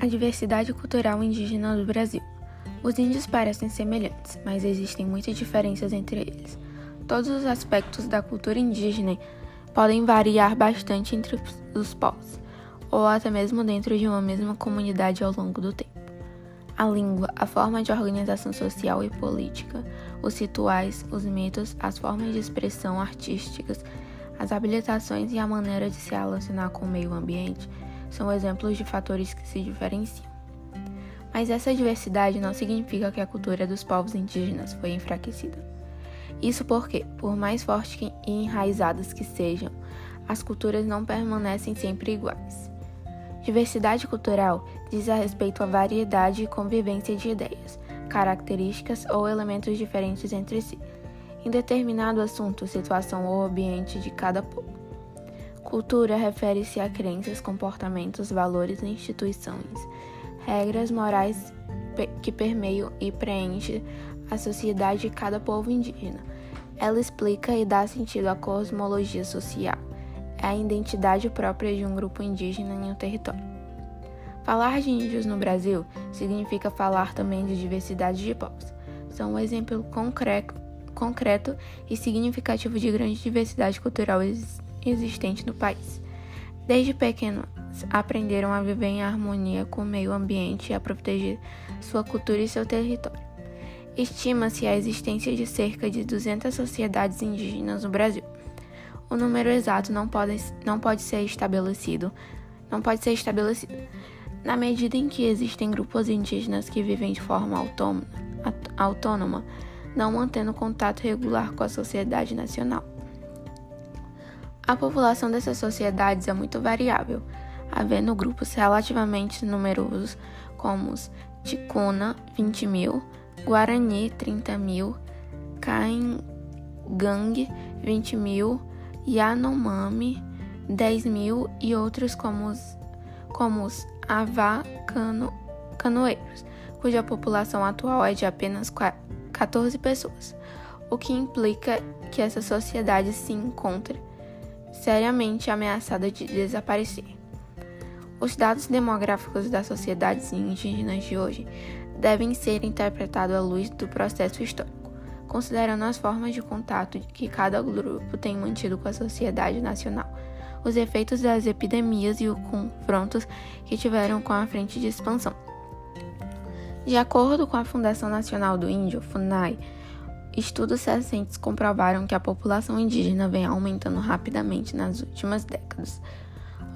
A diversidade cultural indígena do Brasil. Os índios parecem semelhantes, mas existem muitas diferenças entre eles. Todos os aspectos da cultura indígena podem variar bastante entre os povos, ou até mesmo dentro de uma mesma comunidade ao longo do tempo. A língua, a forma de organização social e política, os rituais, os mitos, as formas de expressão artísticas, as habilitações e a maneira de se relacionar com o meio ambiente são exemplos de fatores que se diferenciam. Mas essa diversidade não significa que a cultura dos povos indígenas foi enfraquecida. Isso porque, por mais fortes e enraizadas que sejam, as culturas não permanecem sempre iguais. Diversidade cultural diz a respeito à variedade e convivência de ideias, características ou elementos diferentes entre si, em determinado assunto, situação ou ambiente de cada povo. Cultura refere-se a crenças, comportamentos, valores, instituições, regras morais que permeiam e preenchem a sociedade de cada povo indígena. Ela explica e dá sentido à cosmologia social, é a identidade própria de um grupo indígena em um território. Falar de índios no Brasil significa falar também de diversidade de povos. São um exemplo concreto, concreto e significativo de grande diversidade cultural existente existente no país. Desde pequenos, aprenderam a viver em harmonia com o meio ambiente e a proteger sua cultura e seu território. Estima-se a existência de cerca de 200 sociedades indígenas no Brasil. O número exato não pode, não pode ser estabelecido, não pode ser estabelecido. Na medida em que existem grupos indígenas que vivem de forma autônoma, não mantendo contato regular com a sociedade nacional. A população dessas sociedades é muito variável, havendo grupos relativamente numerosos como os Ticuna, 20 mil, Guarani, 30 mil, Caingang, 20 mil, Yanomami, 10 mil e outros como os, como os Canoeiros, cuja população atual é de apenas 14 pessoas, o que implica que essa sociedade se encontra seriamente ameaçada de desaparecer. Os dados demográficos das sociedades indígenas de hoje devem ser interpretados à luz do processo histórico, considerando as formas de contato que cada grupo tem mantido com a sociedade nacional, os efeitos das epidemias e os confrontos que tiveram com a frente de expansão. De acordo com a Fundação Nacional do Índio, FUNAI, Estudos recentes comprovaram que a população indígena vem aumentando rapidamente nas últimas décadas.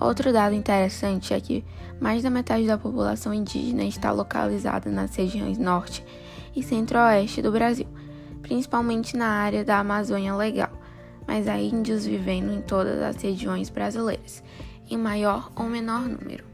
Outro dado interessante é que mais da metade da população indígena está localizada nas regiões norte e centro-oeste do Brasil, principalmente na área da Amazônia Legal, mas há índios vivendo em todas as regiões brasileiras, em maior ou menor número.